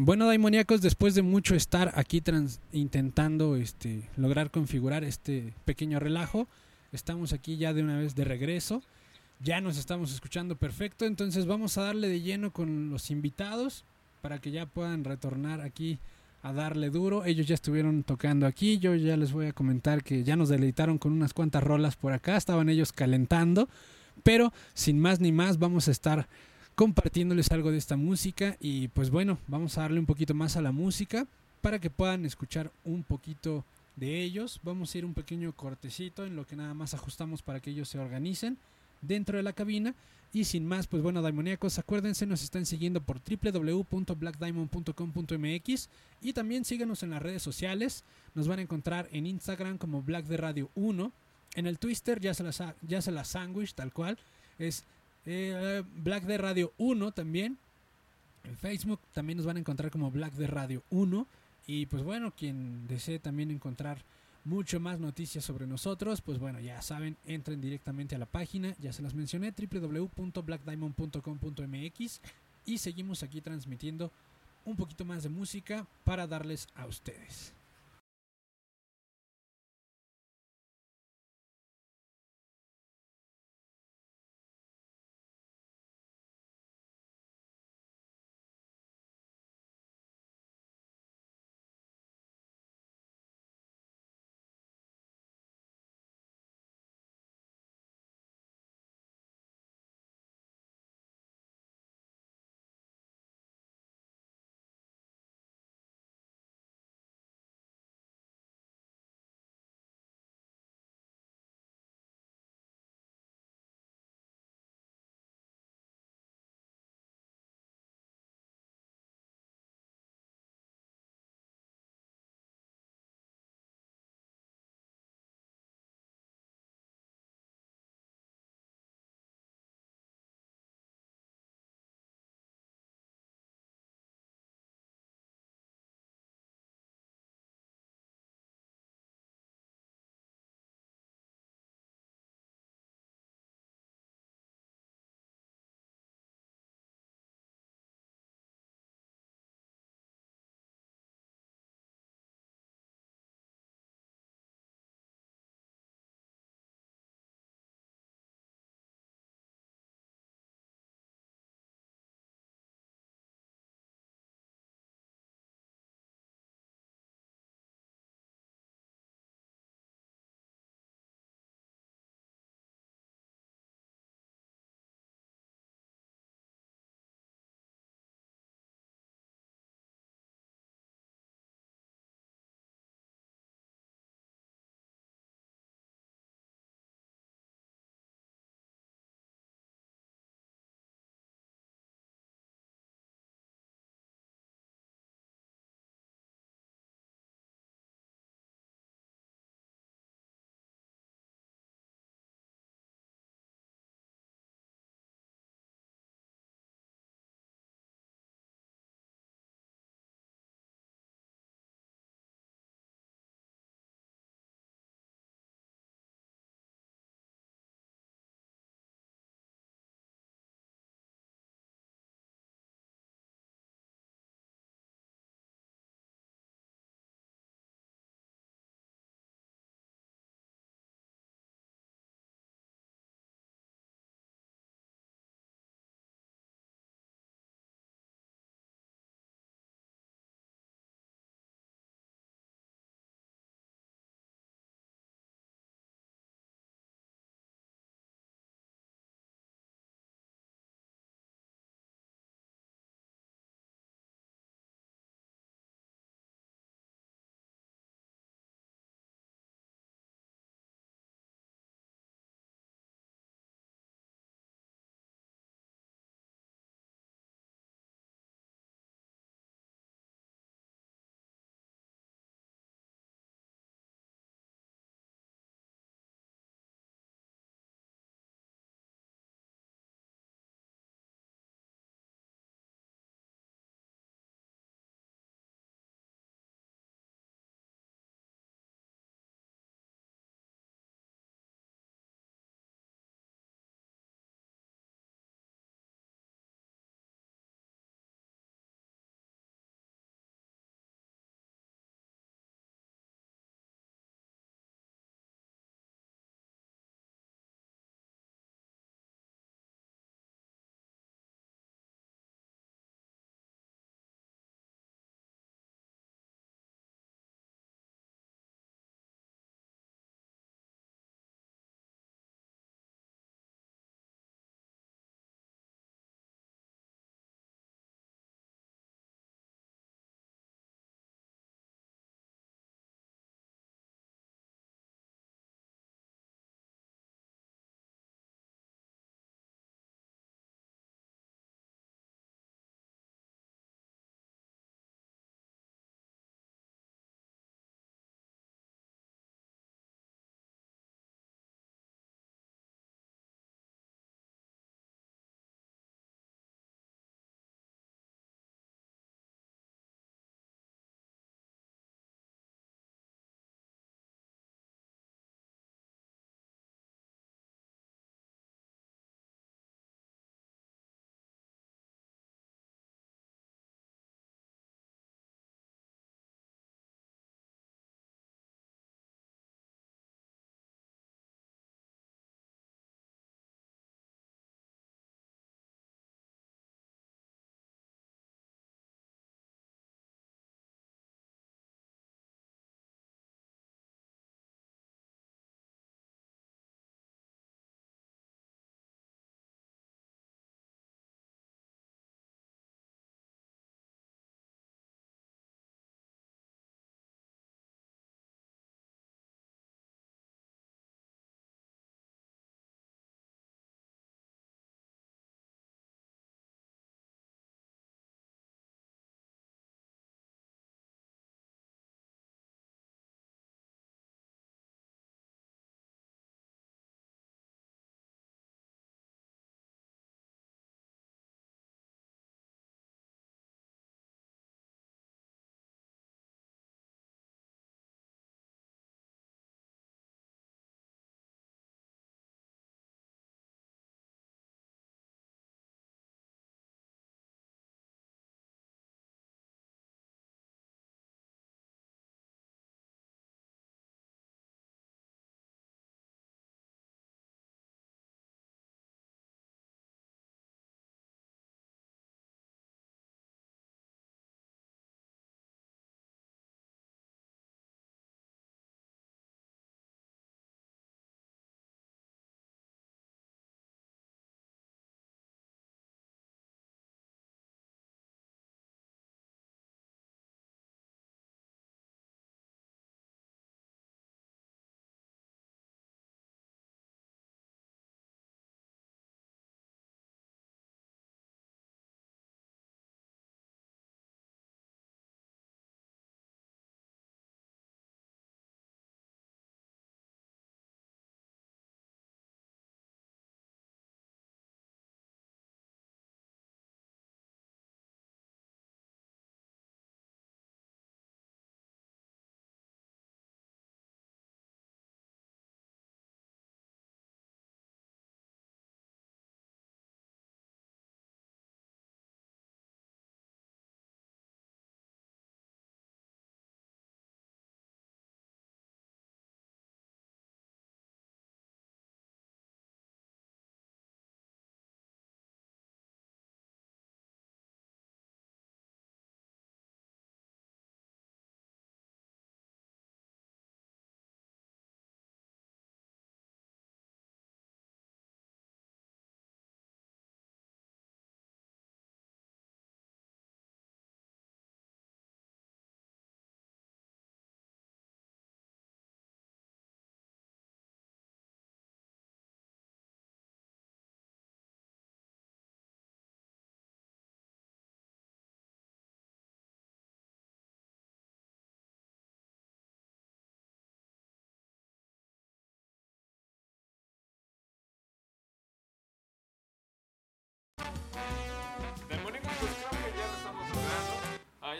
Bueno, Daimoníacos, después de mucho estar aquí intentando este, lograr configurar este pequeño relajo, estamos aquí ya de una vez de regreso. Ya nos estamos escuchando perfecto, entonces vamos a darle de lleno con los invitados para que ya puedan retornar aquí a darle duro. Ellos ya estuvieron tocando aquí, yo ya les voy a comentar que ya nos deleitaron con unas cuantas rolas por acá, estaban ellos calentando, pero sin más ni más vamos a estar compartiéndoles algo de esta música y pues bueno, vamos a darle un poquito más a la música para que puedan escuchar un poquito de ellos. Vamos a ir un pequeño cortecito en lo que nada más ajustamos para que ellos se organicen dentro de la cabina. Y sin más, pues bueno, Daimoníacos, acuérdense, nos están siguiendo por www.blackdiamond.com.mx y también síganos en las redes sociales. Nos van a encontrar en Instagram como Black de Radio 1. En el Twitter ya se la, ya se la sandwich, tal cual. Es eh, Black de Radio 1 también. En Facebook también nos van a encontrar como Black de Radio 1. Y pues bueno, quien desee también encontrar mucho más noticias sobre nosotros, pues bueno, ya saben, entren directamente a la página, ya se las mencioné, www.blackdiamond.com.mx y seguimos aquí transmitiendo un poquito más de música para darles a ustedes.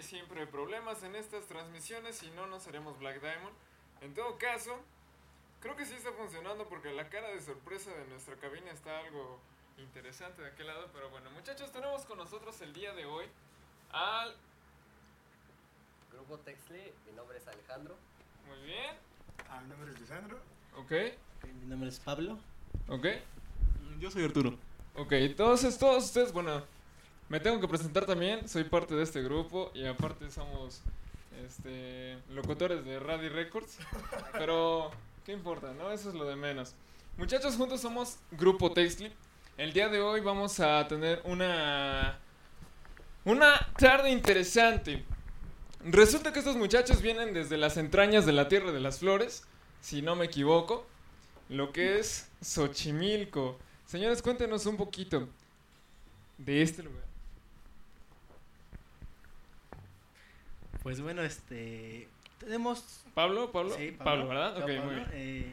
Siempre problemas en estas transmisiones y no nos haremos Black Diamond. En todo caso, creo que sí está funcionando porque la cara de sorpresa de nuestra cabina está algo interesante de aquel lado. Pero bueno, muchachos, tenemos con nosotros el día de hoy al... Grupo Texley, mi nombre es Alejandro. Muy bien. Ah, mi nombre es Lisandro. Ok. Mi nombre es Pablo. Ok. Yo soy Arturo. Ok, entonces todos ustedes, bueno, me tengo que presentar también, soy parte de este grupo y aparte somos este locutores de Radio Records, pero qué importa, ¿no? Eso es lo de menos. Muchachos, juntos somos Grupo Textly. El día de hoy vamos a tener una una tarde interesante. Resulta que estos muchachos vienen desde las entrañas de la Tierra de las Flores, si no me equivoco, lo que es Xochimilco. Señores, cuéntenos un poquito de este lugar. Pues bueno, este. Tenemos. Pablo, Pablo, Sí, Pablo, ¿verdad? Yo, Ok, Pablo, muy bien. eh,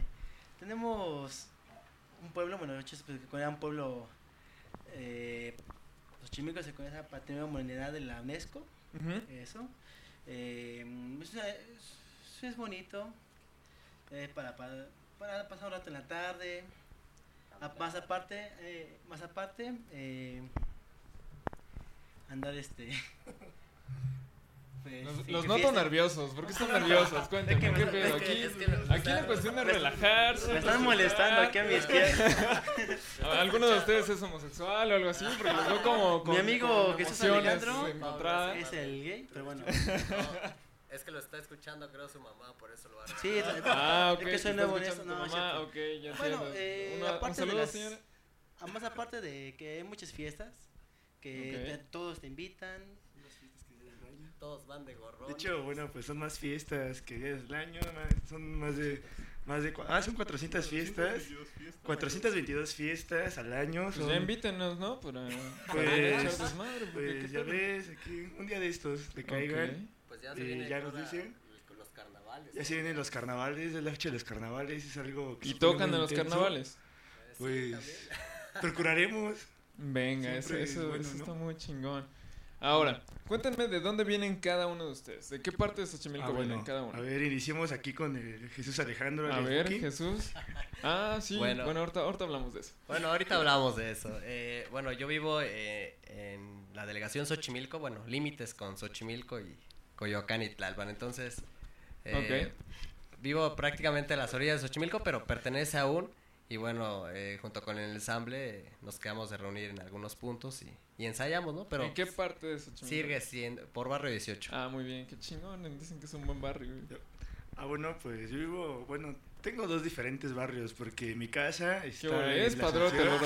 tenemos un pueblo, bueno, de hecho, se considera un pueblo. Eh, los chimicos se considera patrimonio humanidad de la UNESCO. Eso. Eh, es, bonito. eh, para, para, para pasar un rato en la tarde. A- más aparte, eh, más aparte, eh, andar este. Los, sí, los que noto fiesta. nerviosos. ¿Por qué están nerviosos? Cuéntenme, Es que ¿qué me- pedo? es que- Aquí, es que me- aquí la cuestión es relajarse. Me están molestando aquí a mi izquierda. ¿Alguno de ustedes es homosexual o algo así? Porque los veo como con Mi amigo con Jesús Alejandro encontradas. Es el gay, pero bueno. No, es que lo está escuchando, creo, su mamá, por eso lo a Sí, es- Ah, ok. es que soy nuevo en esto. No, es mamá, ok, ya Bueno, eh, Una- un aparte de saludo, las- señora. Ah, Más aparte de que hay muchas fiestas, que Ok. te- todos te invitan. Todos van de gorrón. De hecho, bueno, pues son más fiestas que días del año. son más de. Más de ah, son 400 fiestas. 422 fiestas al año. Pues Son, ya invítenos, ¿no? Para, para Pues, echar desmadre. porque pues ya ves, aquí un día de estos le caigan. Ok. Pues ya se Eh, viene ya nos dicen. los carnavales. Ya ¿no? se vienen los carnavales, es la fecha de los carnavales, es algo que Y tocan en los carnavales. Eh, sí, Pues procuraremos. Venga, eso, Siempre es eso, bueno, eso ¿no? está muy chingón. Ahora, cuéntenme de dónde vienen cada uno de ustedes. ¿De qué parte de Xochimilco Ah, bueno, vienen cada uno? A ver, iniciemos aquí con el Jesús Alejandro. A ver, Buki. Jesús. Ah, sí. Bueno, Bueno. ahorita, ahorita hablamos de eso. Bueno, ahorita hablamos de eso. Eh, bueno, yo vivo eh, en la delegación Xochimilco, bueno, límites con Xochimilco y Coyoacán y Tlalpan. Entonces, eh, vivo prácticamente a las orillas de Xochimilco, pero pertenece aún. Y bueno, eh, junto con el ensamble nos quedamos de reunir en algunos puntos y, y ensayamos, ¿no? Pero ¿En qué parte de Xochimilco? sigue siendo por barrio 18. Ah, muy bien, qué chingón. Dicen que es un buen barrio. güey. Ah, bueno, pues yo vivo, bueno, tengo dos diferentes barrios porque mi casa ¿Qué está hora es, en la padrote? Asunción.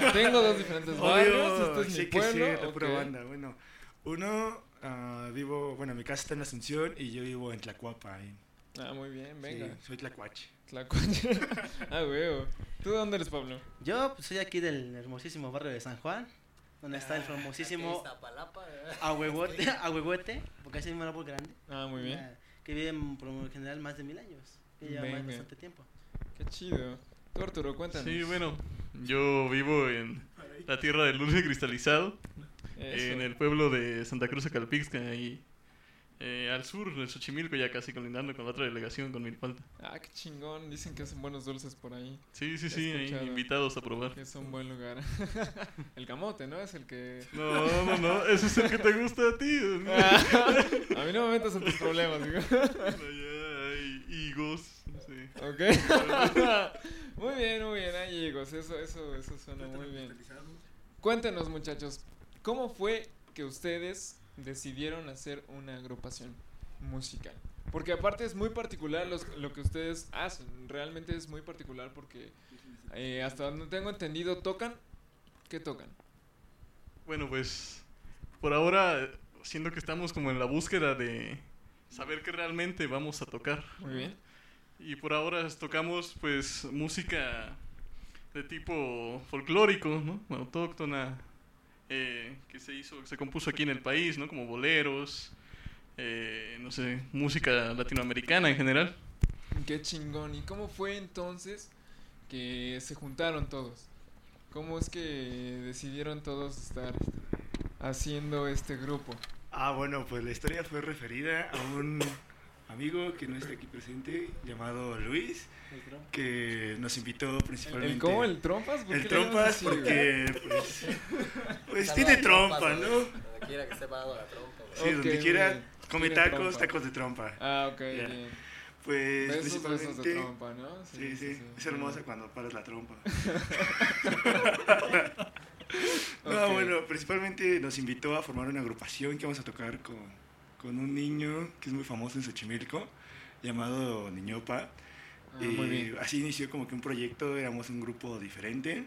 bro? Tengo dos diferentes barrios. Obvio, Este es sí mi que sí, pueblo. la pura banda. Bueno, uno ah, vivo, bueno, mi casa está en Asunción y yo vivo en Tlacuapa. ahí. Ah, muy bien, venga. Sí, soy Tlacuache. Tlacuache. ah, huevo. ¿Tú de dónde eres, Pablo? Yo pues, soy aquí del hermosísimo barrio de San Juan, donde está el Aquí famosísimo ¿eh? Ahuehuete, Ahuehuete, porque es un árbol grande, Ah, muy bien. ah, que vive por lo general más de mil años, que lleva más Venga. bastante tiempo. Qué chido. Tú, Arturo, cuéntanos. Sí, bueno, yo vivo en la tierra del dulce cristalizado, Eso. en el pueblo de Santa Cruz de Calpixca, y eh, al sur de Xochimilco, ya casi colindando con la otra delegación, con Milpalta. Ah, qué chingón. Dicen que hacen buenos dulces por ahí. Sí, sí, sí, ahí invitados a probar. Es un buen lugar. el camote, ¿no? Es el que... No, no, no, ese es el que te gusta a ti. Ah, a mí no me metas en tus problemas, digo. Allá hay higos, sí. Ok. muy bien, muy bien, ahí higos. Eso, eso, eso suena muy bien. Cuéntenos, muchachos, ¿cómo fue que ustedes decidieron hacer una agrupación musical? Porque aparte es muy particular los- lo que ustedes hacen. Realmente es muy particular porque eh, hasta donde tengo entendido, ¿tocan? ¿Qué tocan? Bueno, pues por ahora siento que estamos como en la búsqueda de saber qué realmente vamos a tocar. Muy bien. Y por ahora tocamos pues música de tipo folclórico, ¿no? Autóctona, eh, que se hizo, se compuso aquí en el país, ¿no? Como boleros, eh, no sé, música latinoamericana en general. Qué chingón. ¿Y cómo fue entonces que se juntaron todos? ¿Cómo es que decidieron todos estar haciendo este grupo? Ah, bueno, pues la historia fue referida a un amigo que no está aquí presente, llamado Luis, que nos invitó principalmente. ¿El cómo? ¿El trompas? ¿Por El trompas porque, pues, pues tiene trompa, trompas, ¿no? Donde quiera que esté parado la trompa. Sí, Ok, donde quiera bien. come Tiene tacos, trompa. tacos de trompa. Ah, ok, Ya. bien. Pues Besos, besos de principalmente... trompa, ¿no? Sí, sí, es hermosa cuando paras la trompa. no, Ok. bueno, principalmente nos invitó a formar una agrupación que vamos a tocar con, con un niño que es muy famoso en Xochimilco, llamado Niñopa. Ah, bien. así inició como que un proyecto, éramos un grupo diferente.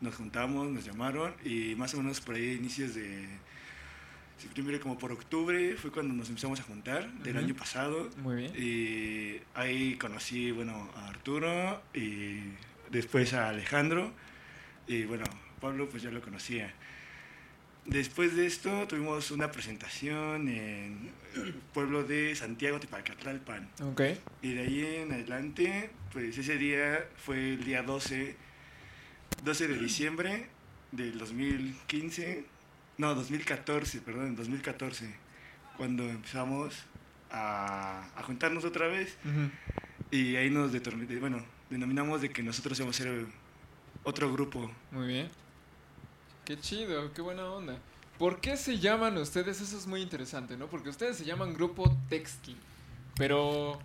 Nos juntamos, nos llamaron y más o menos por ahí inicios de septiembre, como por octubre, fue cuando nos empezamos a juntar del Ujú. año pasado. Muy bien. Y ahí conocí, bueno, a Arturo y después a Alejandro. Y bueno, Pablo pues ya lo conocía. Después de esto tuvimos una presentación en el pueblo de Santiago Tipacatlalpan. Ok. Y de ahí en adelante, pues ese día fue el día 12, 12 de diciembre del 2015, no, 2014, perdón, 2014, cuando empezamos a, a juntarnos otra vez y ahí nos bueno, denominamos de que nosotros íbamos a ser otro grupo. Muy bien. Qué chido, qué buena onda. ¿Por qué se llaman ustedes? Eso es muy interesante, ¿no? Porque ustedes se llaman Grupo Textil. Pero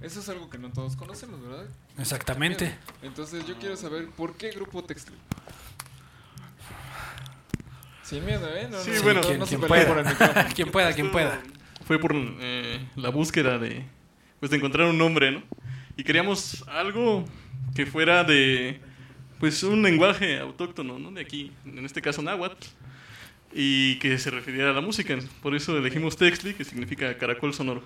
eso es algo que no todos conocemos, ¿verdad? Exactamente. Entonces yo quiero saber por qué Grupo Textil. Sin miedo, ¿eh? No, Sí, no, bueno. no, Quien- no se quien pueda. por el micrófono. quien pueda, quien pueda. Fue por eh, la búsqueda de, pues, de encontrar un nombre, ¿no? Y queríamos algo que fuera de, pues, un lenguaje autóctono, ¿no? De aquí, en este caso náhuatl, y que se refiriera a la música. Por eso elegimos Textli, que significa caracol sonoro.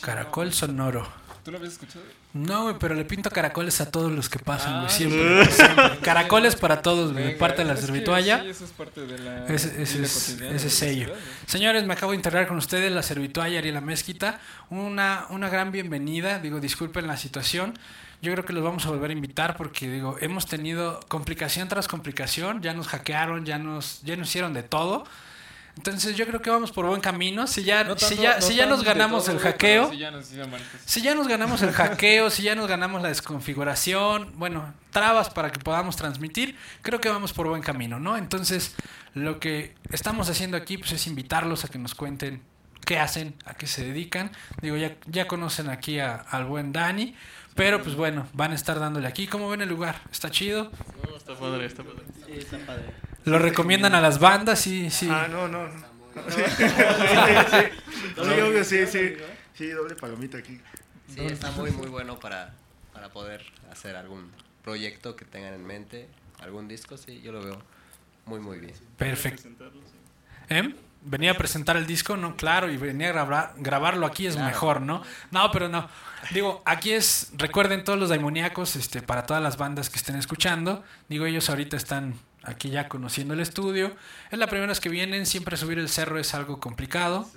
Caracol sonoro. ¿Tú lo habías escuchado? No, güey, pero le pinto caracoles a todos los que pasan, Ah. Siempre, siempre. Caracoles para todos, güey. Parte de la servitualla. Sí, eso es parte de la. Ese- ese es- ese sello. ciudad, ¿no? Señores, me acabo de integrar con ustedes la servitualla y la mezquita. Una, una gran bienvenida. Digo, disculpen la situación. Yo creo que los vamos a volver a invitar porque, digo, hemos tenido complicación tras complicación. Ya nos hackearon, ya nos, ya nos hicieron de todo. Entonces yo creo que vamos por buen camino. Si ya, No si ya, no si ya nos ganamos todo, el hackeo, ya nos si ya nos ganamos el hackeo, si ya nos ganamos la desconfiguración, bueno, trabas para que podamos transmitir, creo que vamos por buen camino, ¿no? Entonces, lo que estamos haciendo aquí pues, es invitarlos a que nos cuenten qué hacen, a qué se dedican. Digo, ya, ya conocen aquí a- al buen Dani, pero pues bueno, van a estar dándole aquí. ¿Cómo ven el lugar? ¿Está chido? No, está padre, está padre. Sí, está padre. ¿Lo recomiendan a las bandas? Sí, sí. Ah, no, no. no. Sí, sí, sí. Sí, obvio, sí, sí. Sí, doble palomita aquí. Sí, está muy, muy bueno para, para poder hacer algún proyecto que tengan en mente, algún disco, sí, yo lo veo muy, muy bien. Perfecto. Presentarlo, sí. ¿Eh? Venía a presentar el disco, no, claro, y venía a grabar, grabarlo aquí es mejor, ¿no? No, pero no. Digo, aquí es, recuerden todos los daimoníacos, este, para todas las bandas que estén escuchando. Digo, ellos ahorita están aquí ya conociendo el estudio. Es la primera vez que vienen, siempre subir el cerro es algo complicado.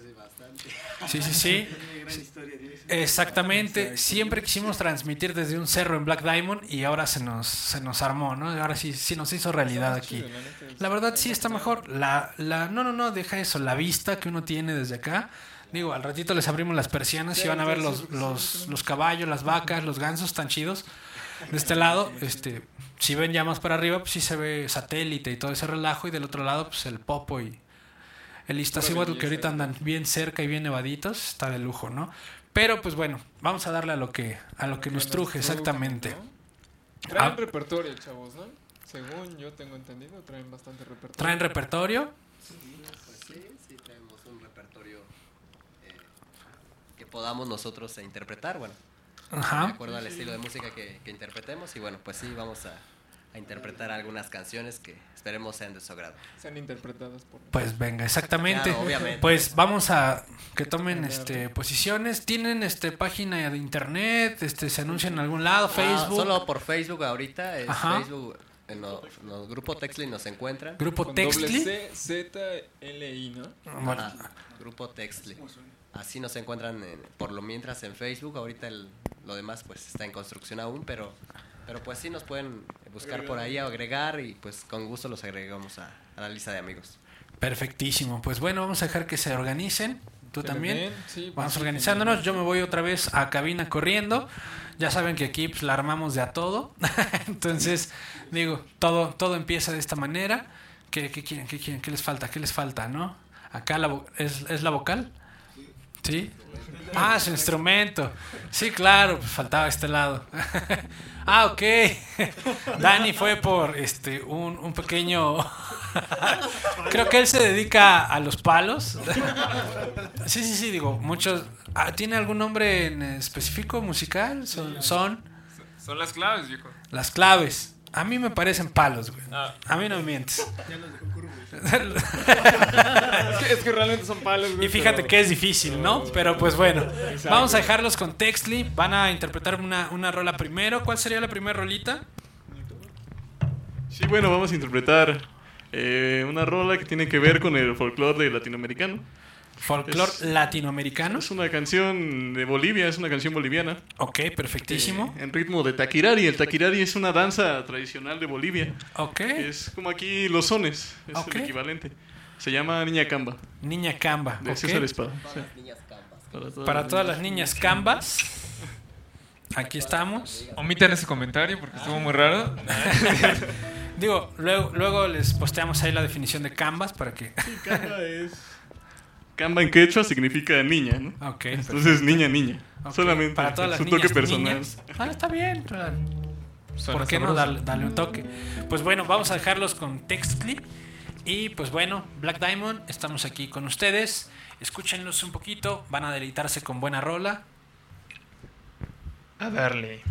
Sí, sí, sí. Exactamente. Siempre quisimos transmitir desde un cerro en Black Diamond y ahora se nos, se nos armó, ¿no? Ahora sí, sí nos hizo realidad aquí. La verdad sí está mejor. La, la, no, no, no, deja eso. La vista que uno tiene desde acá. Digo, al ratito les abrimos las persianas y van a ver los, los, los caballos, las vacas, los gansos tan chidos. De este lado, este, si ven ya más para arriba, pues sí se ve satélite y todo ese relajo. Y del otro lado, pues el popo y el Iztaccíhuatl que ahorita andan bien cerca y bien nevaditos. Está de lujo, ¿no? Pero pues bueno, vamos a darle a lo que, a lo que nos truje, exactamente. ¿no? Traen Ah. repertorio, chavos, ¿no? Según yo tengo entendido, traen bastante repertorio. Traen repertorio. Pues sí, sí, tenemos un repertorio eh, que podamos nosotros interpretar, bueno, de Ajá. acuerdo al estilo de música que, que interpretemos y bueno, pues sí, vamos a, a interpretar algunas canciones que esperemos sean de su agrado. Sean interpretadas por... Pues venga, exactamente. Claro, obviamente. Pues vamos a que tomen este posiciones. Tienen este página de internet, este se anuncian en algún lado, Ah, Facebook, solo por Facebook ahorita, es Ajá. Facebook, en los los Grupo Textli nos encuentran. Grupo Con Textli. C, Z, L, I, ¿no? Bueno, Grupo Textli. Así nos encuentran en- por lo mientras en Facebook. Ahorita el- lo demás pues está en construcción aún, pero pero pues sí nos pueden buscar por ahí o agregar y pues con gusto los agregamos a, a la lista de amigos. Perfectísimo. Pues bueno, vamos a dejar que se organicen. Tú ¿Que también. Sí, pues Vamos sí, organizándonos. Yo me voy otra vez a cabina corriendo. Ya saben que aquí pues, la armamos de a todo. Entonces, digo, todo, todo empieza de esta manera. ¿Qué, qué quieren? ¿Qué quieren? ¿Qué les falta? ¿Qué les falta? ¿No? Acá la vo- ¿es, ¿es la vocal? ¿Sí? Ah, su instrumento. Sí, claro, pues faltaba este lado. ah, ok. Dani fue por este un, un pequeño. Creo que él se dedica a los palos. sí, sí, sí, digo, muchos. Ah, ¿Tiene algún nombre en específico musical? Son, son Son las claves, viejo. las claves. A mí me parecen palos, güey. Ah. A mí no me mientes. Es que, es que realmente son palos, güey. Y fíjate pero- que es difícil, ¿no? Pero pues bueno, vamos a dejarlos con Textly. Van a interpretar una, una rola primero. ¿Cuál sería la primera rolita? Sí, bueno, vamos a interpretar eh, una rola que tiene que ver con el folclore latinoamericano. Folclore Es- latinoamericano. Es una canción de Bolivia, es una canción boliviana. Ok, perfectísimo. eh, en ritmo de taquirari. El taquirari es una danza tradicional de Bolivia. Ok. Es como aquí los sones, es el equivalente. Se llama Niña Camba, Niña Camba. de ok. César Espada. Sí. Para todas, Para todas las niñas Cambas. Aquí estamos. Omitan ese comentario porque estuvo muy raro. Digo, luego, luego les posteamos ahí la definición de Canvas para que. Camba es... Camba en quechua significa niña, ¿no? Ok. Entonces, niña, niña. Solamente Para todas las su niñas toque personal. niñas. Ah, está bien. ¿Por qué no darle, darle un toque? Pues bueno, vamos a dejarlos con Textly. Y pues bueno, Black Diamond, estamos aquí con ustedes. Escúchenlos un poquito, van a deleitarse con buena rola. A darle.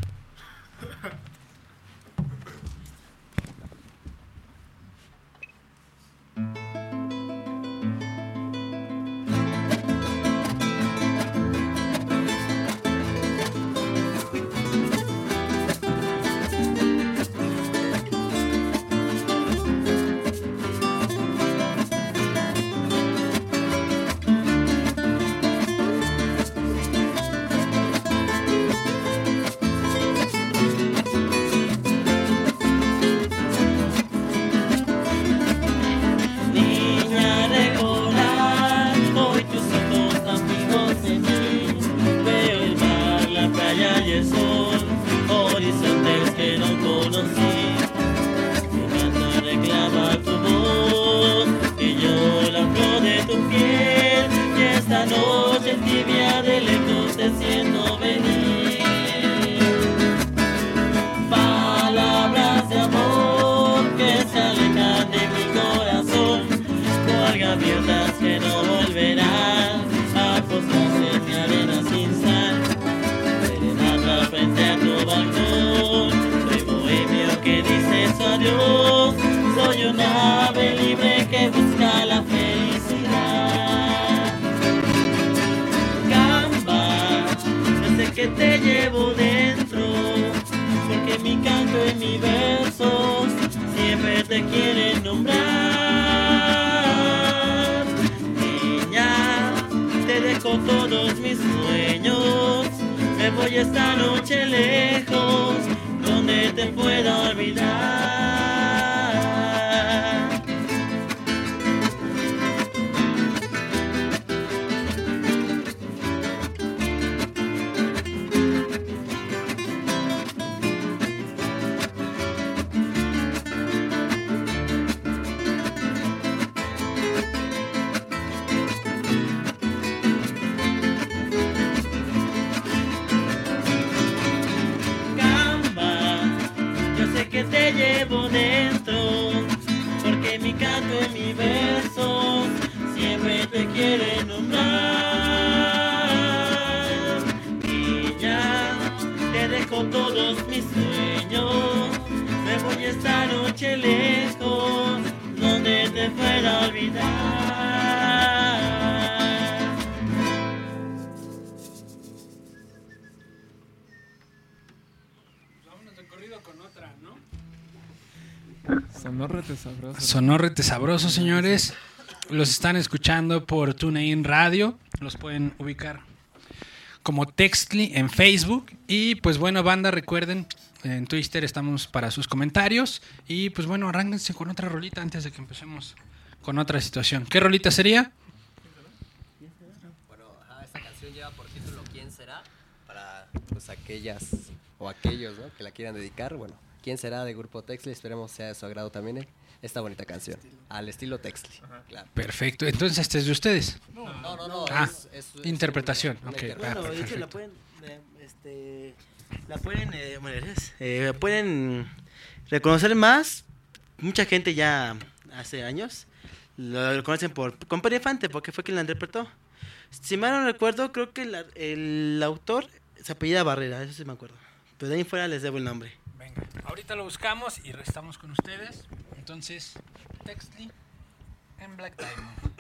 Llevo dentro, porque mi canto y mi verso siempre te quieren nombrar. Y ya te dejo todos mis sueños, me voy esta noche lejos, donde te pueda olvidar. Sonórrete sabroso. Sonorrete sabroso, señores. Los están escuchando por TuneIn Radio. Los pueden ubicar como Textly en Facebook. Y pues bueno, banda, recuerden, en Twitter estamos para sus comentarios. Y pues bueno, arránquense con otra rolita antes de que empecemos con otra situación. ¿Qué rolita sería? Bueno, ajá, esta canción lleva por título ¿Quién será? Para pues aquellas o aquellos ¿no? que la quieran dedicar. Bueno, ¿Quién será de Grupo Texli? Esperemos sea de su agrado también eh, esta bonita canción. Al estilo Texli, claro. Perfecto. Entonces, este es de ustedes. No, no, no. Ah, es, es- es interpretación, una- una ok. interpretación. Ah, Bueno, de hecho la pueden, eh, este, la pueden, eh, bueno, eh, pueden reconocer más. Mucha gente ya hace años lo, lo conocen por Compadre Infante porque fue quien la interpretó. Si mal no recuerdo, creo que la- el autor se apellida Barrera, eso sí me acuerdo. Pero de ahí fuera les debo el nombre. Ahorita lo buscamos y estamos con ustedes. Entonces, Textly en Black Diamond.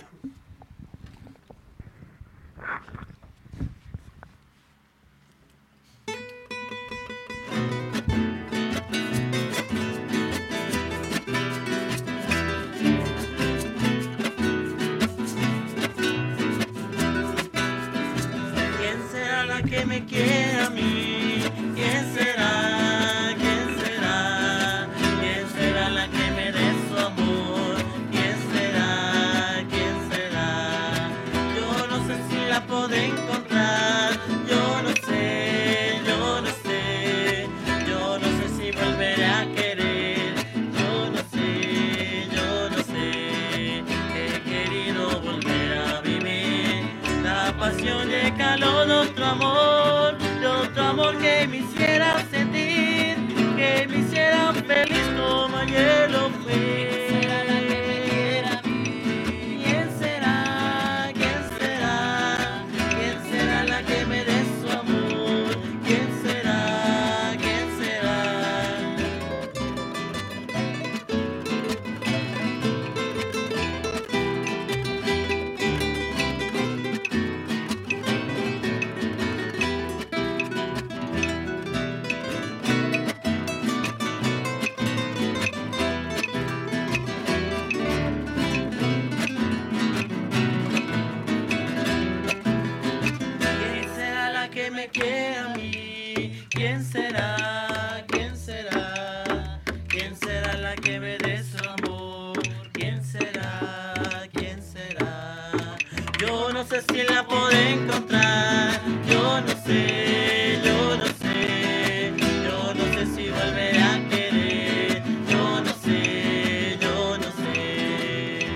Yo no sé si la puedo encontrar. Yo no sé, yo no sé. Yo no sé si volveré a querer. Yo no sé, yo no sé.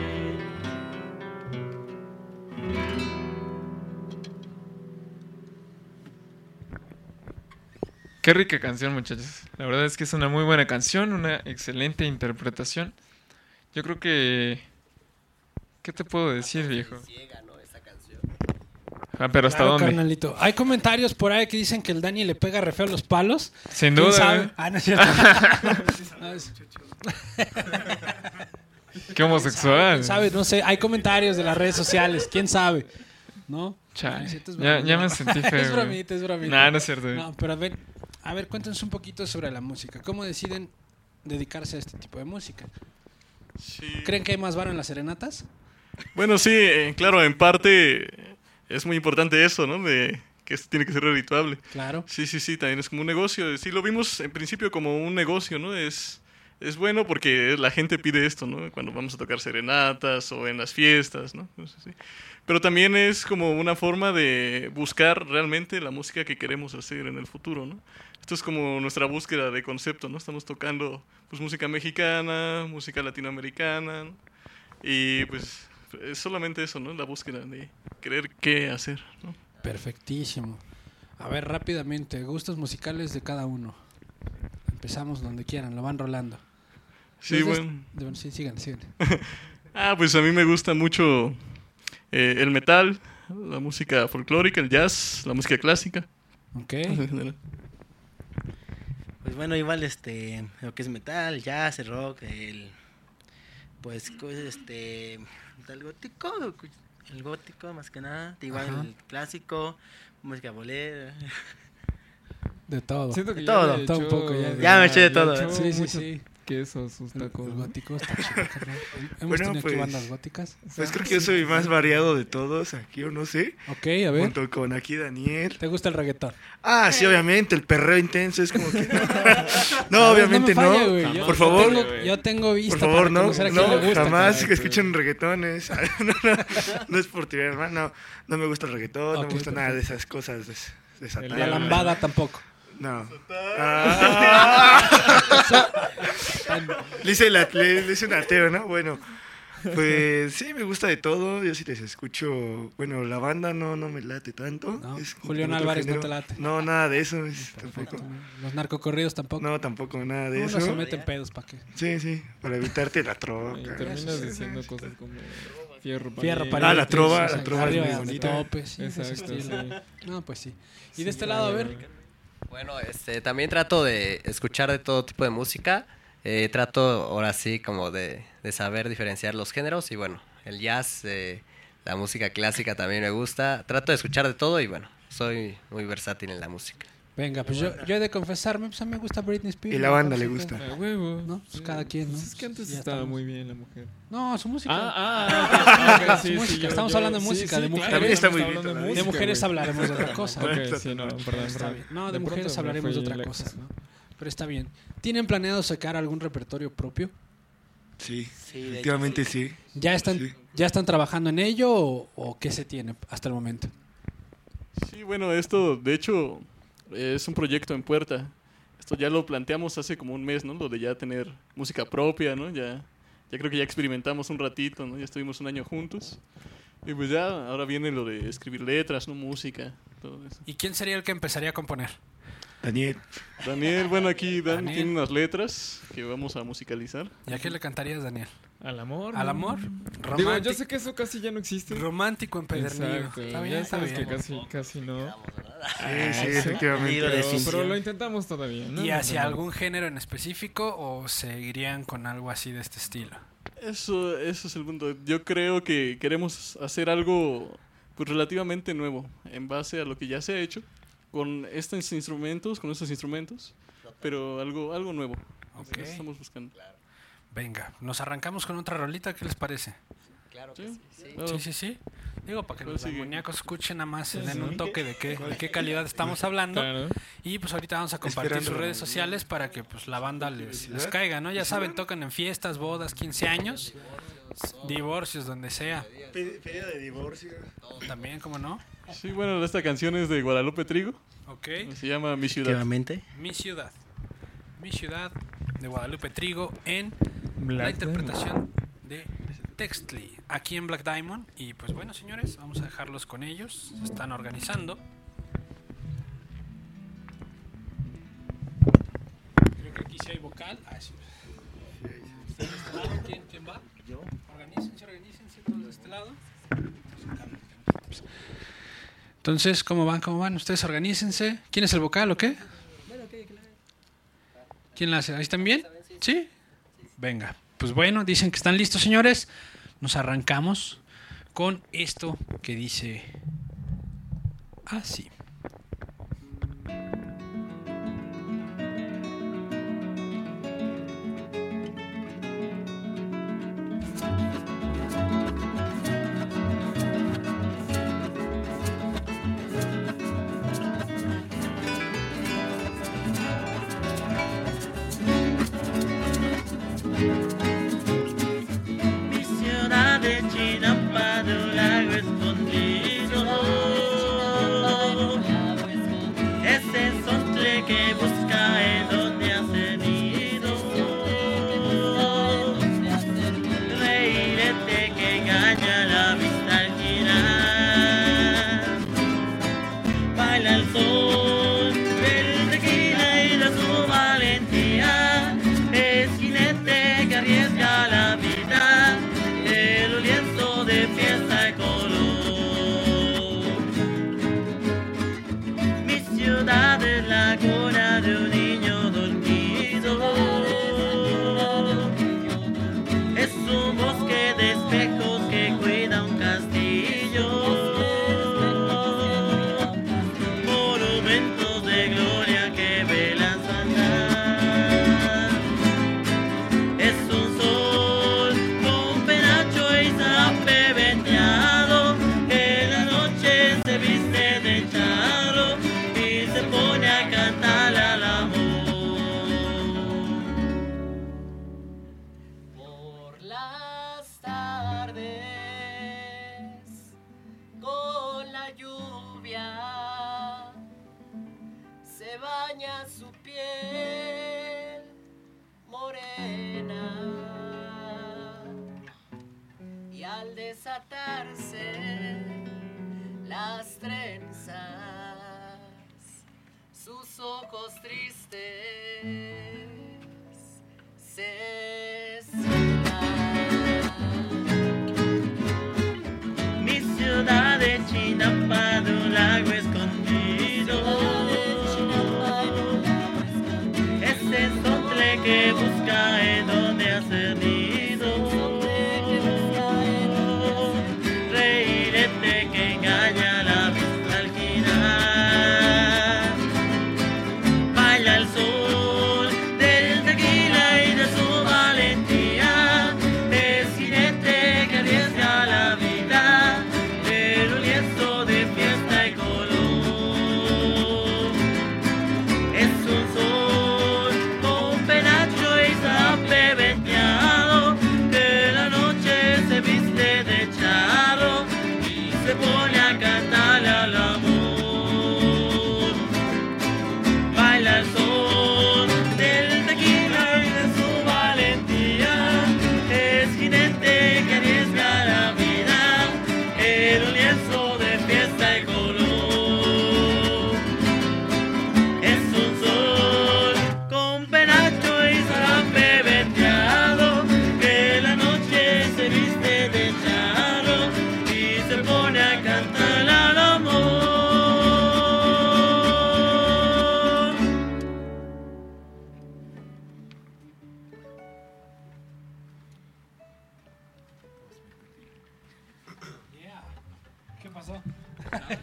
Qué rica canción, muchachos. La verdad es que es una muy buena canción, una excelente interpretación. Yo creo que... ¿Qué te puedo decir, viejo? Ah, pero ¿hasta Claro, dónde? carnalito. Hay comentarios por ahí que dicen que el Dani le pega re feo los palos. Sin ¿Quién duda. sabe? ¿eh? Ah, no es cierto. Qué homosexual. ¿Quién sabe? No sé. Hay comentarios de las redes sociales. ¿Quién sabe? ¿No? Chale. Es Ya, me sentí feo. es bromita, es bromita. Nah, no es cierto. No, pero a ver, a ver, cuéntanos un poquito sobre la música. ¿Cómo deciden dedicarse a este tipo de música? Sí. ¿Creen que hay más varo en las serenatas? Bueno, sí, eh, claro, en parte es muy importante eso, ¿no? De que tiene que ser redituable. Claro. Sí, sí, sí, también es como un negocio. Sí, lo vimos en principio como un negocio, ¿no? Es, es bueno porque la gente pide esto, ¿no? Cuando vamos a tocar serenatas o en las fiestas, ¿no? Entonces, sí. Pero también es como una forma de buscar realmente la música que queremos hacer en el futuro, ¿no? Esto es como nuestra búsqueda de concepto, ¿no? Estamos tocando pues música mexicana, música latinoamericana, ¿no? y pues es solamente eso, ¿no? La búsqueda de querer qué hacer, ¿no? Perfectísimo. A ver, rápidamente, gustos musicales de cada uno. Empezamos donde quieran, lo van rolando. Sí, dos- bueno. sí, sigan, sigan. Ah, pues a mí me gusta mucho eh, el metal, la música folclórica, el jazz, la música clásica. Ok. Pues bueno, igual este, lo que es metal, jazz, el rock, el pues este el gótico, el gótico más que nada, igual Ajá. el clásico, música bolera. De todo. Siento que De ya todo, le todo un poco ya. Ya me eché de todo, echó Sí, sí, mucho- sí. Queso, sus tacos. el ¿no? gótico está chido, carnal. Hemos Bueno, tenido pues, aquí bandas góticas. Pues creo que yo soy más variado de todos aquí, o no sé. Ok, a ver. Junto con aquí Daniel. ¿Te gusta el reggaetón? Ah, sí, obviamente, el perreo intenso es como que... no, obviamente me no. Yo- Por yo favor. tengo- Yo tengo vista Por favor, para no, a quién no, le gusta, jamás que escuchen reggaetones. no, no, no es por tirar mal, no, no me gusta el reggaetón, no Ok, me gusta nada de perfecto. esas cosas des- desatadas. La lambada tampoco. No. Ah. le, hice la- le- le hice un ateo, ¿no? Bueno, pues sí, me gusta de todo. Yo sí les escucho. Bueno, la banda no, no me late tanto. No, Es Julián Álvarez no te late. No, nada de eso. es- Perfecto. tampoco. Los narcocorridos tampoco. No, tampoco nada de Uno eso. se mete en pedos, ¿para qué? Sí, sí, para evitarte la Y troca. terminas diciendo cosas como fierro, Fierro. Ah, la trova, la trova es muy de bonita. tope, sí, de ese Exacto, estilo. sí. No, pues sí. Y Sí, de este lado, a ver. Bueno, este, también trato de escuchar de todo tipo de música. Eh, trato ahora sí como de, de saber diferenciar los géneros y bueno, el jazz, eh, la música clásica también me gusta. Trato de escuchar de todo y bueno, soy muy versátil en la música. Venga, pues yo, yo he de confesarme, pues a mí me gusta Britney Spears. Y la ¿no? banda le Sí, gusta. A huevo. No, pues Sí. cada quien, ¿no? Pues es que antes Ya estaba estamos. muy bien la mujer. No, su música. Ah, ah, ok, ok, Su música, estamos hablando de música, de mujeres. También está muy bien de mujeres hablaremos de otra cosa. ¿no? Sí, perdón, Está perdón. bien. No, de, De mujeres hablaremos de otra lejos. cosa, ¿no? Pero está bien. ¿Tienen planeado sacar algún repertorio propio? Sí, Sí, efectivamente sí. ¿Ya están, Sí. ¿ya están trabajando en ello o, o qué se tiene hasta el momento? Sí, bueno, esto de hecho es un proyecto en puerta. Esto ya lo planteamos hace como un mes, ¿no? Lo de ya tener música propia, ¿no? Ya, ya creo que ya experimentamos un ratito, ¿no? Ya estuvimos un año juntos. Y pues ya, ahora viene lo de escribir letras, ¿no? Música, todo eso. ¿Y quién sería el que empezaría a componer? Daniel, Daniel, bueno, aquí Dan Daniel. tiene unas letras que vamos a musicalizar. ¿Y a qué le cantarías, Daniel? Al amor. ¿Al amor? Digo, Romántico, yo sé que eso casi ya no existe. romántico empedernido. Exacto. Ya sabes bien. que casi, casi no. sí, sí, efectivamente. Pero, pero lo intentamos todavía. ¿no? ¿Y hacia no, no. algún género en específico o seguirían con algo así de este estilo? Eso, eso es el punto. Yo creo que queremos hacer algo pues, relativamente nuevo, en base a lo que ya se ha hecho, con estos instrumentos, con estos instrumentos, pero algo, algo nuevo. Ok. Eso estamos buscando. Venga, nos arrancamos con otra rolita, ¿qué les parece? Claro Sí, sí. claro. Sí, sí, sí. Digo, para que ¿Cuál los demoníacos escuchen nada más, se den Sí. un toque de qué, de qué calidad estamos hablando. Claro. Y pues ahorita vamos a compartir Esperando. sus redes sociales para que pues la banda les, les caiga, ¿no? Ya saben, tocan en fiestas, bodas, 15 años, divorcios, donde sea. Pedido de divorcio. También, ¿cómo no? Sí, bueno, esta canción es de Guadalupe Trigo, Ok. se llama Mi Ciudad. Mi ciudad. Mi ciudad de Guadalupe Trigo en la interpretación de Textly aquí en Black Diamond. Y pues bueno, señores, vamos a dejarlos con ellos. Se están organizando. Creo que aquí sí hay vocal. Ah, sí. ¿De este lado? ¿Quién, quién va? Yo. Organícense, organícense todos de este lado. Entonces, ¿cómo van? ¿Cómo van? Ustedes organícense. ¿Quién es el vocal o qué? ¿Quién la hace? ¿Ahí están bien? ¿Sí? Venga. Pues bueno, dicen que están listos, señores. Nos arrancamos con esto que dice así. Lienzo de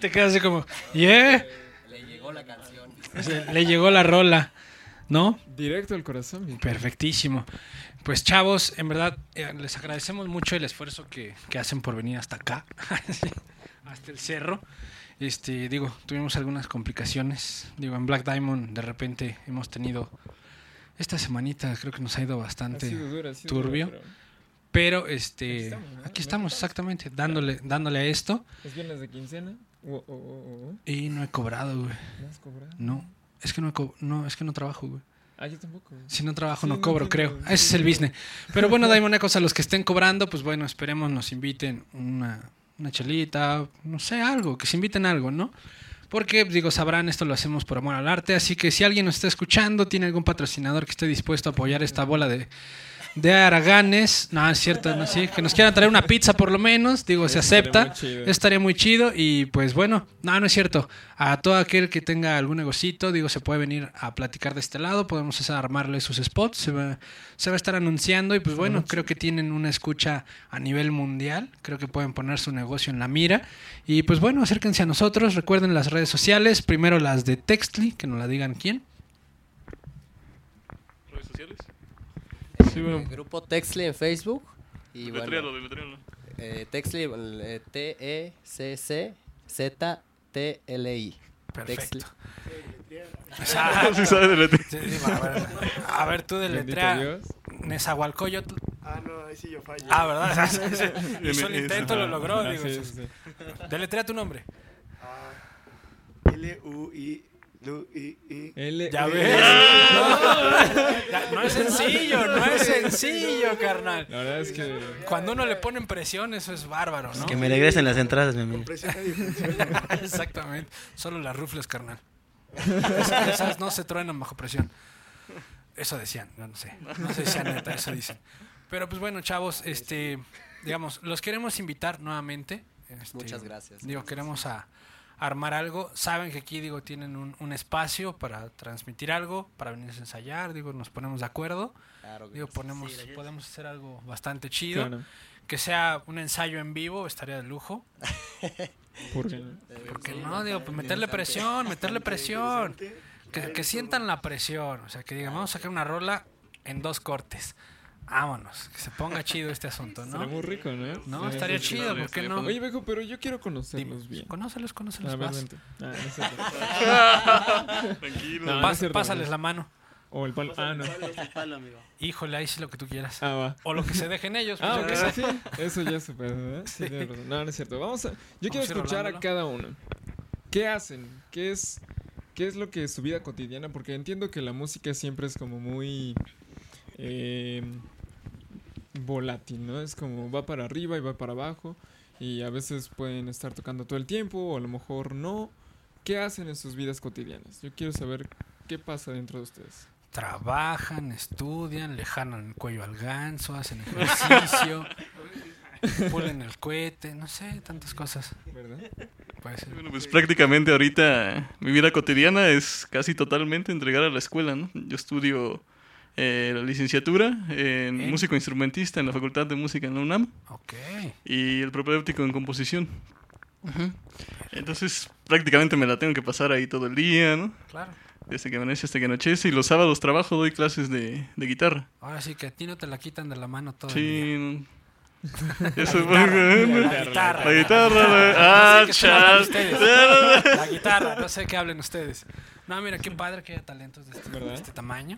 Te quedas así como, yeah, Le llegó la canción. le llegó la rola, ¿no? Directo al corazón. mi Perfectísimo. Pues chavos, en verdad eh, les agradecemos mucho el esfuerzo que, que hacen por venir hasta acá, hasta el cerro. Este, digo, tuvimos algunas complicaciones. Digo, en Black Diamond de repente hemos tenido esta semanita, creo que nos ha ido Ha bastante sido duro, ha sido turbio. duro, pero Pero este, Aquí estamos, ¿no? aquí estamos exactamente dándole dándole a esto ¿Es viernes de quincena? Oh, oh, oh, y no he cobrado, güey. ¿No has cobrado? No, es que no no, es que no trabajo, güey. Ah, yo tampoco. Si no trabajo Sí, no cobro, creo. Ese es el business. Pero bueno, Daimonecos, a los que estén cobrando, pues bueno, esperemos nos inviten una, una chelita, no sé, algo, que se inviten a algo, ¿no? Porque, digo, sabrán, esto lo hacemos por amor al arte, así que si alguien nos está escuchando, tiene algún patrocinador que esté dispuesto a apoyar esta bola de, de araganes, no, es cierto, no, sí, que nos quieran traer una pizza por lo menos, digo, se Estaría acepta, muy estaría muy chido y pues bueno, no, no es cierto, a todo aquel que tenga algún negocito, digo, se puede venir a platicar de este lado, podemos armarle sus spots, se va, se va a estar anunciando y pues bueno, creo que tienen una escucha a nivel mundial, creo que pueden poner su negocio en la mira. Y pues bueno, acérquense a nosotros, recuerden las redes sociales, primero las de Textly, que nos la digan quién. ¿Redes sociales? Sí, bueno. Grupo Textly en Facebook. Y bueno, deletréalo. eh, eh, T-E-C-C-Z-T-L-I. Perfecto. Textly. Sí sabe deletrear. Sí, sí, a, ver, a ver, tú Bendito deletrea Dios. Nezahualcóyotl. Ah, no, ahí sí yo fallo. Ah, ¿verdad? Hizo el intento, lo logró. Ah, digo. Deletrea tu nombre. L-U-I. L Ya ves. No, es sencillo, no es sencillo, carnal. La verdad es que. Cuando uno le ponen presión, eso es bárbaro, ¿no? Que me regresen las entradas, mi amigo. Exactamente. Solo las rufles, carnal. Esas, esas no se truenan bajo presión. Eso decían, no sé. No sé si neta, eso dicen. Pero pues bueno, chavos, este, digamos, los queremos invitar nuevamente. este, Muchas gracias. Digo, queremos a, armar algo. Saben que aquí, digo, tienen un, un espacio para transmitir algo, para venirse a ensayar, digo, nos ponemos de acuerdo. Claro que Digo, ponemos, Sí, podemos hacer algo bastante chido. Claro. Que sea un ensayo en vivo, estaría de lujo. ¿Por qué no? Porque no, digo, pues meterle presión, meterle presión. Que, que sientan la presión. O sea, que digan, vamos a sacar una rola en dos cortes. Vámonos, que se ponga chido este asunto, Sería muy ¿no? rico, ¿no? No, estaría chido, ¿por qué no? Oye, Beco, pero yo quiero Dime, conocerlos bien. Conócelos, conócelos más. Ah, no. Tranquilo. No, pásales no. la mano. O el palo. Ah, no. Híjole, ahí sí lo que tú quieras. Ah, va. O lo que se dejen ellos. pues, Ah, yo ok, qué sé. sí. Eso ya es súper. ¿verdad? Sí, razón. No, no es cierto. Vamos a. Yo Vamos quiero escuchar a cada uno. ¿Qué hacen? ¿Qué es, ¿Qué es lo que es su vida cotidiana? Porque entiendo que la música siempre es como muy. eh, volátil, ¿no? Es como va para arriba y va para abajo. Y a veces pueden estar tocando todo el tiempo, o a lo mejor no. ¿Qué hacen en sus vidas cotidianas? Yo quiero saber qué pasa dentro de ustedes. Trabajan, estudian, le jalan el cuello al ganso, hacen ejercicio, pulen el cohete, no sé, tantas cosas. ¿Verdad? Puede ser. Bueno, pues prácticamente ahorita mi vida cotidiana es casi totalmente entregar a la escuela, ¿no? Yo estudio eh, la licenciatura en músico instrumentista en la Facultad de Música en la UNAM y el propedéutico en composición. Entonces prácticamente me la tengo que pasar ahí todo el día, ¿no? Claro. Desde que amanece hasta que anochece y los sábados trabajo, doy clases de, de guitarra. Ahora sí que a ti no te la quitan de la mano todo el día. Sí. Eso es La guitarra. La guitarra. la- Ah, No sé qué hablan chas. ustedes. La guitarra, no sé qué hablen ustedes. No, mira, qué padre que haya talentos de este, este tamaño.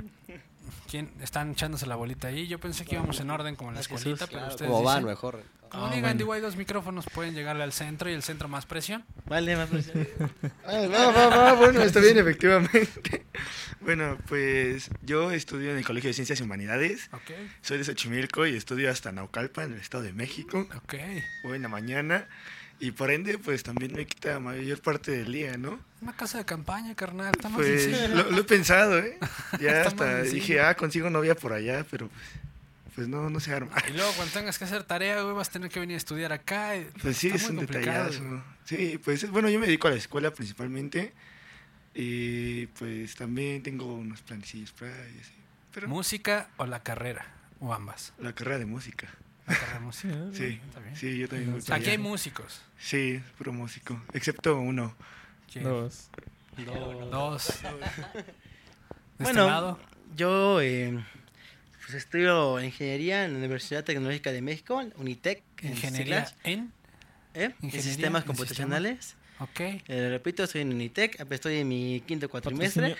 ¿Quién? Están echándose la bolita ahí. Yo pensé que íbamos en orden como en la escuelita, pero ustedes Como van dicen, mejor. Como Ah, digan, bueno. digo, hay dos micrófonos, pueden llegarle al centro y el centro más presión. Vale, más presión. Ah, va, va, va, bueno, está bien, efectivamente. Bueno, pues yo estudio en el Colegio de Ciencias y Humanidades. Ok, Soy de Xochimilco y estudio hasta Naucalpan, en el Estado de México. ok. Voy en la mañana y por ende, pues también me quita mayor parte del día, ¿no? Una casa de campaña, carnal. Está más Pues sencillo. lo, lo he pensado, ¿eh? Ya hasta dije, ah, consigo novia por allá, pero pues, no, no se arma. Y luego cuando tengas que hacer tarea, güey, vas a tener que venir a estudiar acá. y Pues sí, es un detallazo. güey. Sí, pues bueno, yo me dedico a la escuela principalmente y pues también tengo unos planecillos por ahí, así. Pero ¿Música o la carrera? O ambas. la carrera de música. Sí, yo también. aquí hay músicos. Sí, puro músico, excepto uno. ¿Quién? Dos. Dos. Bueno. Yo eh, pues estudio ingeniería en la Universidad Tecnológica de México, Unitec, en Ingeniería en. ¿eh? en ingeniería sistemas en computacionales. Ok. Eh, repito, estoy en Unitec, estoy en mi quinto cuatrimestre.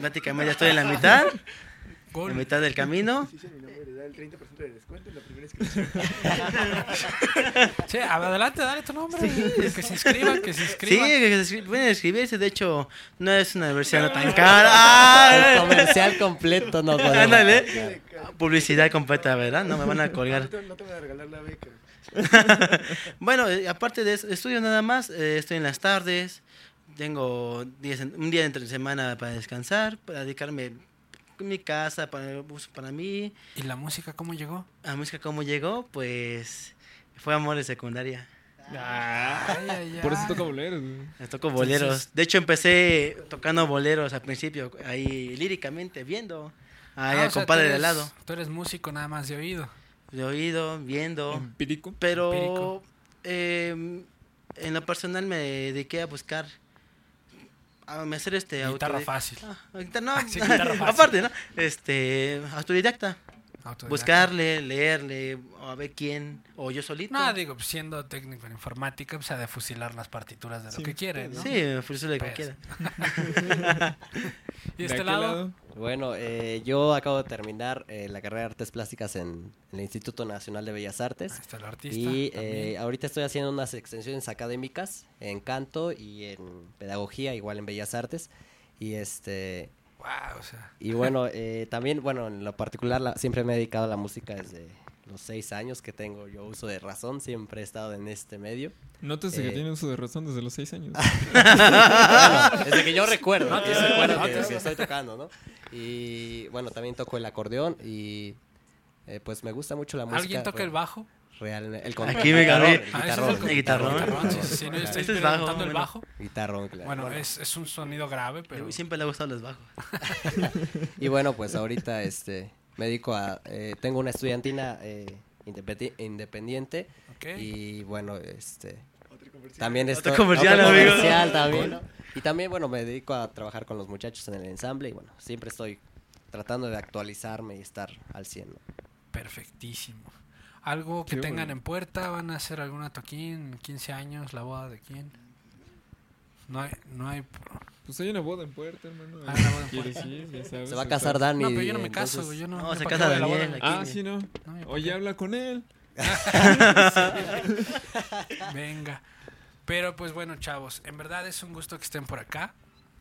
Prácticamente ya estoy en la mitad, Gol. la mitad del camino. Sí, mi nombre le da el 30% de descuento en la primera Sí, adelante, dale tu nombre. Que se inscriban, que se Sí, inscriban. que se pueden inscribirse, de hecho, no es una universidad no tan cara. El ¡Ah! comercial completo nos lo Ándale. Publicidad completa, ¿verdad? No me van a colgar. No te, no te voy a regalar la beca. bueno, eh, aparte de eso, estudio nada más, eh, estoy en las tardes, tengo en- un día entre semana para descansar, para dedicarme mi casa, para uso para mí. ¿Y la música cómo llegó? A música, ¿cómo llegó? Pues fue amor de secundaria. Ay, ay, ay. Por eso toca boleros. güey. Me tocó boleros. De hecho, empecé tocando boleros al principio, ahí líricamente, viendo. Ahí Ah, al sea, compadre de lado. Tú eres músico nada más de oído. De oído, viendo. Empírico. Pero Empírico. eh, en lo personal me dediqué a buscar a hacer este Guitarra fácil. Ah, guitar- no, Sí, guitarra fácil. aparte, ¿no? Este, autodidacta. Autodidacta. Buscarle, leerle, o a ver quién, o yo solito. No, digo, pues, siendo técnico en informática, pues ha de fusilar las partituras de lo Sí, que quiere, ¿no? Sí, frisule como Pues. quiera. ¿Y ¿De este lado? Bueno, eh, yo acabo de terminar eh, la carrera de artes plásticas en, en el Instituto Nacional de Bellas Artes. Ahí está el artista. Y eh, ahorita estoy haciendo unas extensiones académicas en canto y en pedagogía, igual en Bellas Artes. Y este Wow, o sea. y bueno, eh, también, bueno, en lo particular la- siempre me he dedicado a la música desde los seis años que tengo yo uso de razón, siempre he estado en este medio. Nótese que Eh. tiene uso de razón desde los seis años. Bueno, desde que yo recuerdo, No que recuerdo no que, que estoy tocando, ¿no? Y bueno, también toco el acordeón y eh, pues me gusta mucho la música. ¿Alguien toca el bajo? Real, el Aquí me gané. El Ah, guitarrón. el guitarrón. sí, no, estoy Este es bajo, el bueno. bajo. Guitarrón, claro. Bueno, es, es un sonido grave, pero... Siempre le ha gustado los bajos. Y bueno, pues ahorita este me dedico a eh, tengo una estudiantina eh, independi- independiente Ok. y bueno, este también estoy comercial, otro amigo. comercial también, ¿no? Y también bueno, me dedico a trabajar con los muchachos en el ensamble y bueno, siempre estoy tratando de actualizarme y estar al 100. ¿no? Perfectísimo. Algo que Qué tengan bueno. en puerta, van a hacer alguna toquín, 15 años, la boda de quién. No hay, no hay, Pues hay una boda en puerta, hermano. Ah, una boda en. Ya sabes, Se va a casar. Dani. No, pero yo no me caso, entonces-. Yo no, No, se casa. Daniel aquí. Ah, sí, no. No, Oye, habla con él. Venga. Pero pues bueno, chavos, en verdad es un gusto que estén por acá.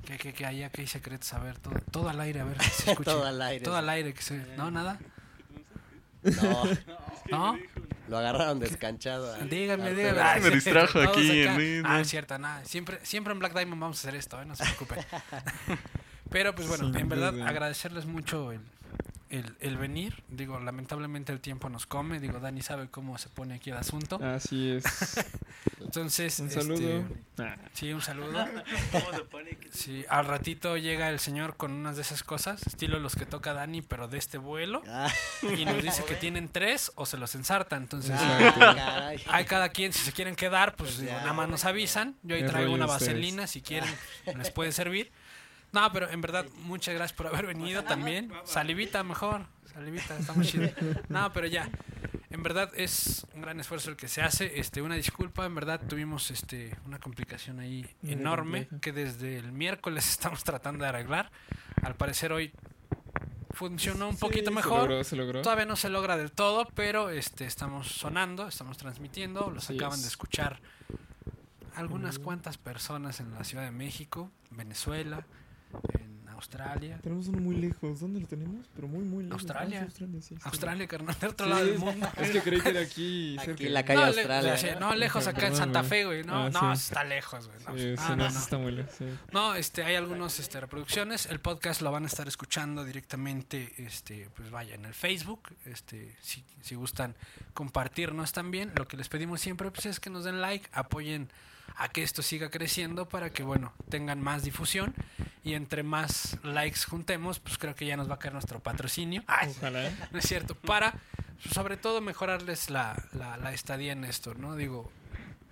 Que, que, que haya, que hay secretos, a ver, todo, todo al aire, a ver si se escucha. Todo al aire. Todo al aire, que se... No, nada. No, ¿No? lo agarraron descanchado. Díganme, díganme. Ah, me distrajo aquí en mí, Ah, ¿no? es cierto, nada. Siempre, siempre en Black Diamond vamos a hacer esto, ¿eh? no se preocupen. Pero pues bueno, en verdad agradecerles mucho el, el, el venir. Digo, lamentablemente el tiempo nos come. Digo, Dani sabe cómo se pone aquí el asunto. Así es. Entonces, Un este, saludo. Ah, sí, un saludo. Sí, al ratito llega el señor con unas de esas cosas, estilo los que toca Dani, pero de este vuelo. Ah, Y nos dice que tienen tres o se los ensarta. Entonces, ah, hay cada quien, si se quieren quedar, pues digo, ya. nada más nos avisan. Yo ahí traigo una ustedes. vaselina, si quieren, les puede servir. No, pero en verdad, muchas gracias por haber venido también. Salivita mejor, salivita, está muy chido. No, pero ya. En verdad es un gran esfuerzo el que se hace. Este, una disculpa, en verdad tuvimos este una complicación ahí enorme que desde el miércoles estamos tratando de arreglar. Al parecer hoy funcionó un sí, poquito Se mejor. logró, se logró. Todavía no se logra del todo, pero este estamos sonando, estamos transmitiendo, los Así acaban es. de escuchar algunas cuantas personas en la Ciudad de México, Venezuela, en Australia. Tenemos uno muy lejos. ¿Dónde lo tenemos? Pero muy, muy lejos. Australia. Ah, Australia, sí, sí. Australia, carnal, del otro Sí, lado del es- mundo. Es que creí que era aquí cerca. Aquí en la calle No, Australia. no, lejos acá en Santa. Fe, güey. No, Ah, no, sí. está lejos, güey. No, Sí, Ah, no, no, está muy lejos. sí. No, este, hay algunas este, reproducciones. El podcast lo van a estar escuchando directamente, este, pues vaya, en el Facebook. Este, si, si gustan compartirnos también. Lo que les pedimos siempre pues, es que nos den like, apoyen a que esto siga creciendo para que, bueno, tengan más difusión. Y entre más likes juntemos, pues creo que ya nos va a caer nuestro patrocinio. Ay, Ojalá. no es cierto. Para, sobre todo, mejorarles la, la, la estadía en esto, ¿no? Digo,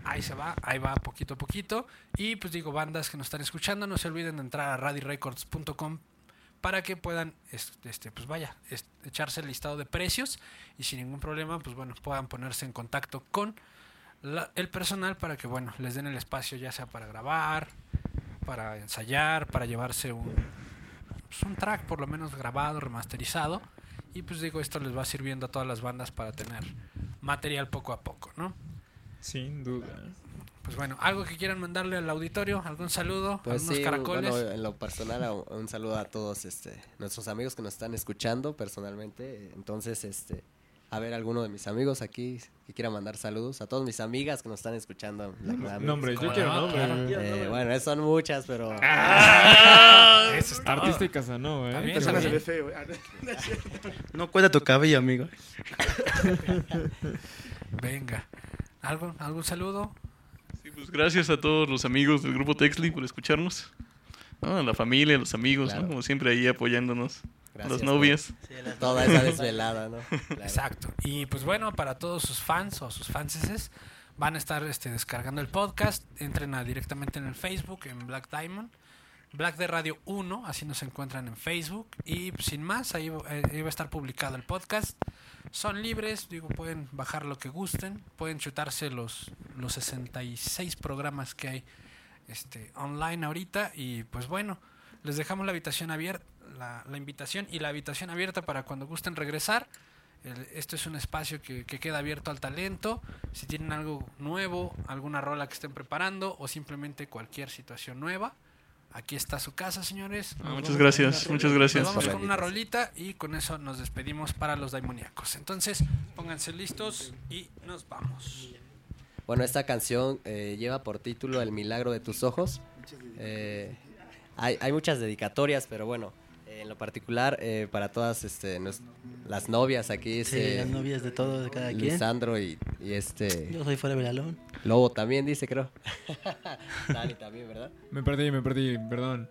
ahí se va, ahí va poquito a poquito. Y pues digo, bandas que nos están escuchando, no se olviden de entrar a radirecords.com para que puedan, es- este, pues vaya, echarse el listado de precios y sin ningún problema, pues bueno, puedan ponerse en contacto con la- el personal para que, bueno, les den el espacio ya sea para grabar, para ensayar, para llevarse un, pues, un track por lo menos grabado, remasterizado. Y pues digo, esto les va sirviendo a todas las bandas para tener material poco a poco, ¿no? Sin duda. Pues bueno, algo que quieran mandarle al auditorio, algún saludo, Pues algunos sí, caracoles. bueno, en lo personal, un, saludo a todos este, nuestros amigos que nos están escuchando personalmente. Entonces, este, a ver, alguno de mis amigos aquí que quiera mandar saludos. A todas mis amigas que nos están escuchando. en Black Diamond. Nombre, yo ¿Cómo quiero no? nombre. Claro. güey. Eh, bueno, son muchas, pero... Eso está Artista y Casanova, Está ¿eh? Ah, no cierto. No cuenta tu cabello, amigo. Venga. ¿Algo, ¿Algún saludo? Sí, pues gracias a todos los amigos del grupo Texli por escucharnos. ¿no? A la familia, a los amigos, ¿no? Como siempre ahí apoyándonos. Por novias. Toda esa desvelada, ¿no? Claro. Exacto. Y pues bueno, para todos sus fans o sus fanses van a estar este, descargando el podcast. Entren a- directamente en el Facebook, en Black Diamond. Black de Radio 1, así nos encuentran en Facebook. Y pues, sin más, ahí, eh, ahí va a estar publicado el podcast. Son libres, digo, pueden bajar lo que gusten. Pueden chutarse los, los 66 programas que hay este, online ahorita. Y pues bueno, les dejamos la habitación abierta, la, la invitación y la habitación abierta para cuando gusten regresar. El- esto es un espacio que, que queda abierto al talento. Si tienen algo nuevo, alguna rola que estén preparando o simplemente cualquier situación nueva, aquí está su casa, señores. Ah, muchas gracias, muchas gracias. Nos vamos con una rolita y con eso nos despedimos para los daimoníacos. Entonces, pónganse listos y nos vamos. Bueno, esta canción eh, lleva por título El milagro de tus ojos. Eh, hay, hay muchas dedicatorias, pero bueno, en lo particular, eh, para todas este, nos- las novias aquí, Sí, este, las novias de todos, de cada quien. Lisandro y, y este Yo soy fuera Velalón. Lobo también dice, creo. Dani también, ¿verdad? Me perdí, me perdí, perdón.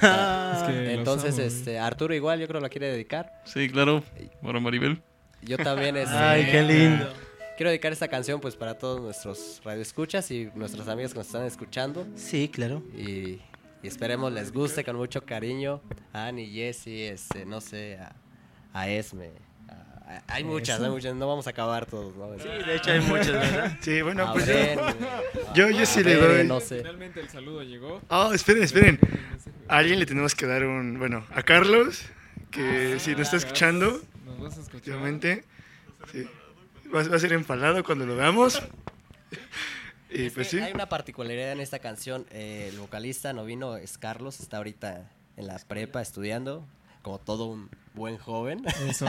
Ah, Es que los Entonces, amo, este, Arturo igual, yo creo la quiere dedicar. Sí, claro. Para Maribel. Yo también, este, Ay, qué lindo. quiero dedicar esta canción pues para todos nuestros radioescuchas y nuestros amigos que nos están escuchando. Sí, claro. Y, y esperemos les guste con mucho cariño a Annie, Jessie, este, no sé, a, a Esme, a, Ah, Hay muchas, hay muchas. No vamos a acabar todos, ¿no? Sí, de hecho hay muchas, ¿verdad? Sí, bueno, pues ver, yo... yo- yo sí le ver, doy- No sé. Finalmente el saludo llegó. Oh, esperen, esperen. A alguien le tenemos que dar un... Bueno, a Carlos, que si nos está escuchando, Nos vas a escuchar. efectivamente, sí, va, va a ser empalado cuando lo veamos. Y Es pues sí. Hay una particularidad en esta canción. eh, el vocalista no vino, es Carlos, está ahorita en la prepa estudiando, como todo un buen joven. Eso.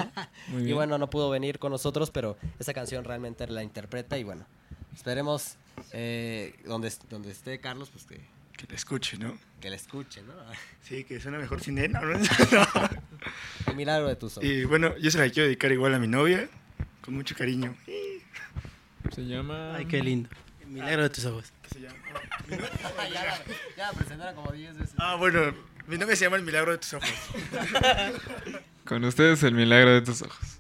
Muy Y bien. bueno, no pudo venir con nosotros, pero esa canción realmente la interpreta y bueno, esperemos eh, donde, donde esté Carlos, pues que, Que le escuche, ¿no? que la escuche, ¿no? Sí, que suena mejor sin él. ¿no? No. El milagro de tus ojos. Y bueno, yo se la quiero dedicar igual a mi novia, con mucho cariño. Se llama. Ay, qué lindo. Milagro de tus ojos. ya, la, ya la presentaron como 10 veces. Ah, bueno, mi novia se llama El Milagro de tus Ojos. Con ustedes el milagro de tus ojos.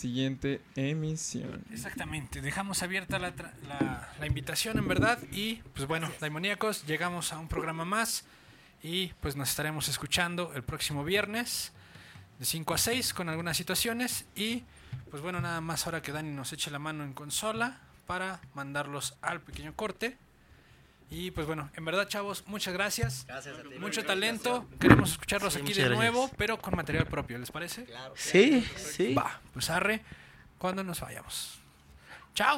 Siguiente emisión. Exactamente, dejamos abierta la, tra- la- la invitación en verdad y pues bueno, Daimoníacos, llegamos a un programa más y pues nos estaremos escuchando el próximo viernes de 5 a 6 con algunas situaciones y pues bueno, nada más ahora que Dani nos eche la mano en consola para mandarlos al pequeño corte Y pues bueno, en verdad, chavos, muchas gracias. Gracias a ti. Mucho talento. Queremos escucharlos Sí, aquí de gracias. nuevo, pero con material propio, ¿les parece? Claro. Sí, sí. Va, pues arre, cuando nos vayamos.